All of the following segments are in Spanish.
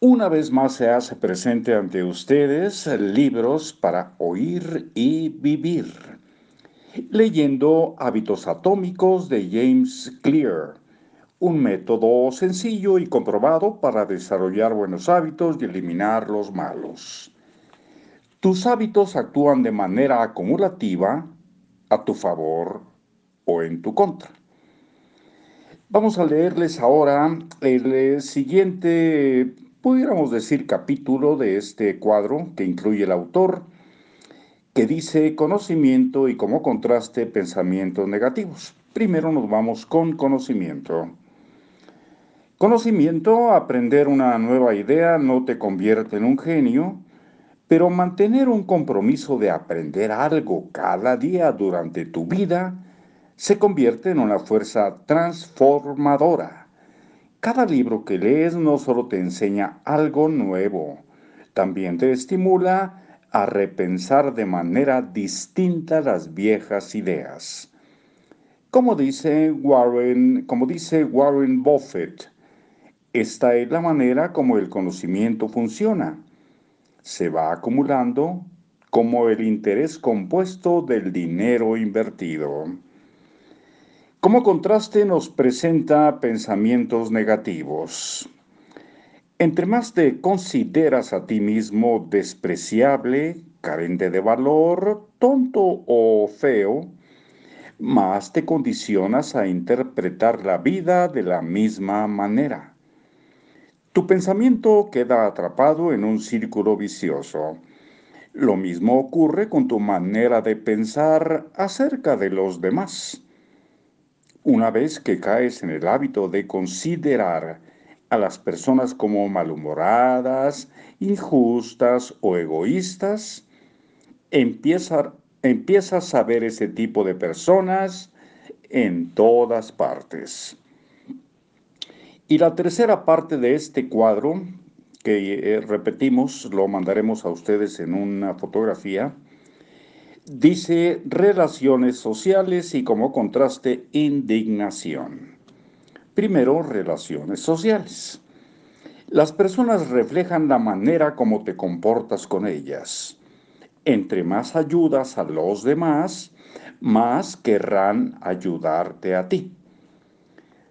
Una vez más se hace presente ante ustedes libros para oír y vivir. Leyendo Hábitos Atómicos de James Clear, un método sencillo y comprobado para desarrollar buenos hábitos y eliminar los malos. Tus hábitos actúan de manera acumulativa a tu favor o en tu contra. Vamos a leerles ahora el siguiente pudiéramos decir, capítulo de este cuadro que incluye el autor, que dice conocimiento y como contraste pensamientos negativos. Primero nos vamos con conocimiento. Conocimiento, aprender una nueva idea no te convierte en un genio, pero mantener un compromiso de aprender algo cada día durante tu vida se convierte en una fuerza transformadora cada libro que lees no solo te enseña algo nuevo, también te estimula a repensar de manera distinta las viejas ideas. Como dice Warren, como dice Warren Buffett, esta es la manera como el conocimiento funciona. Se va acumulando como el interés compuesto del dinero invertido. Como contraste nos presenta pensamientos negativos. Entre más te consideras a ti mismo despreciable, carente de valor, tonto o feo, más te condicionas a interpretar la vida de la misma manera. Tu pensamiento queda atrapado en un círculo vicioso. Lo mismo ocurre con tu manera de pensar acerca de los demás. Una vez que caes en el hábito de considerar a las personas como malhumoradas, injustas o egoístas, empiezas a ver ese tipo de personas en todas partes. Y la tercera parte de este cuadro, que eh, repetimos, lo mandaremos a ustedes en una fotografía, Dice relaciones sociales y como contraste indignación. Primero, relaciones sociales. Las personas reflejan la manera como te comportas con ellas. Entre más ayudas a los demás, más querrán ayudarte a ti.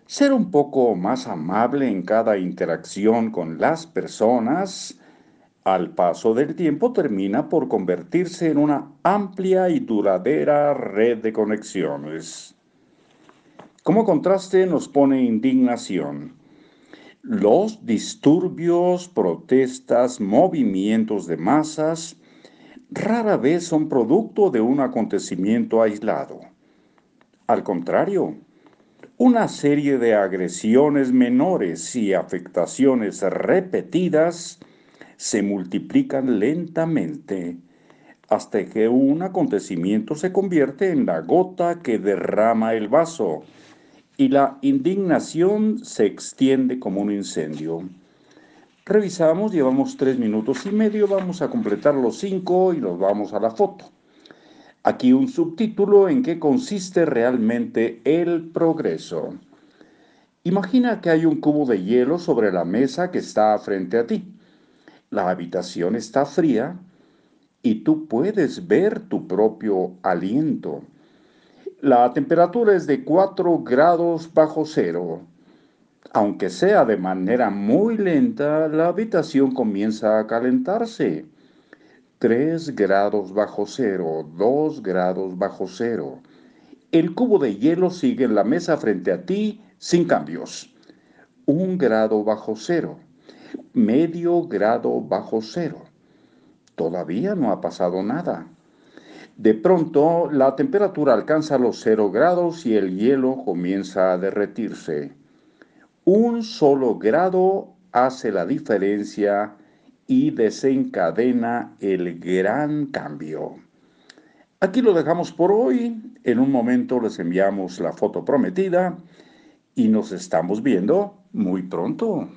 Ser un poco más amable en cada interacción con las personas al paso del tiempo termina por convertirse en una amplia y duradera red de conexiones. Como contraste nos pone indignación. Los disturbios, protestas, movimientos de masas rara vez son producto de un acontecimiento aislado. Al contrario, una serie de agresiones menores y afectaciones repetidas se multiplican lentamente hasta que un acontecimiento se convierte en la gota que derrama el vaso y la indignación se extiende como un incendio. Revisamos, llevamos tres minutos y medio, vamos a completar los cinco y nos vamos a la foto. Aquí un subtítulo en qué consiste realmente el progreso. Imagina que hay un cubo de hielo sobre la mesa que está frente a ti. La habitación está fría y tú puedes ver tu propio aliento. La temperatura es de 4 grados bajo cero. Aunque sea de manera muy lenta, la habitación comienza a calentarse. 3 grados bajo cero, 2 grados bajo cero. El cubo de hielo sigue en la mesa frente a ti sin cambios. 1 grado bajo cero medio grado bajo cero. Todavía no ha pasado nada. De pronto, la temperatura alcanza los cero grados y el hielo comienza a derretirse. Un solo grado hace la diferencia y desencadena el gran cambio. Aquí lo dejamos por hoy. En un momento les enviamos la foto prometida y nos estamos viendo muy pronto.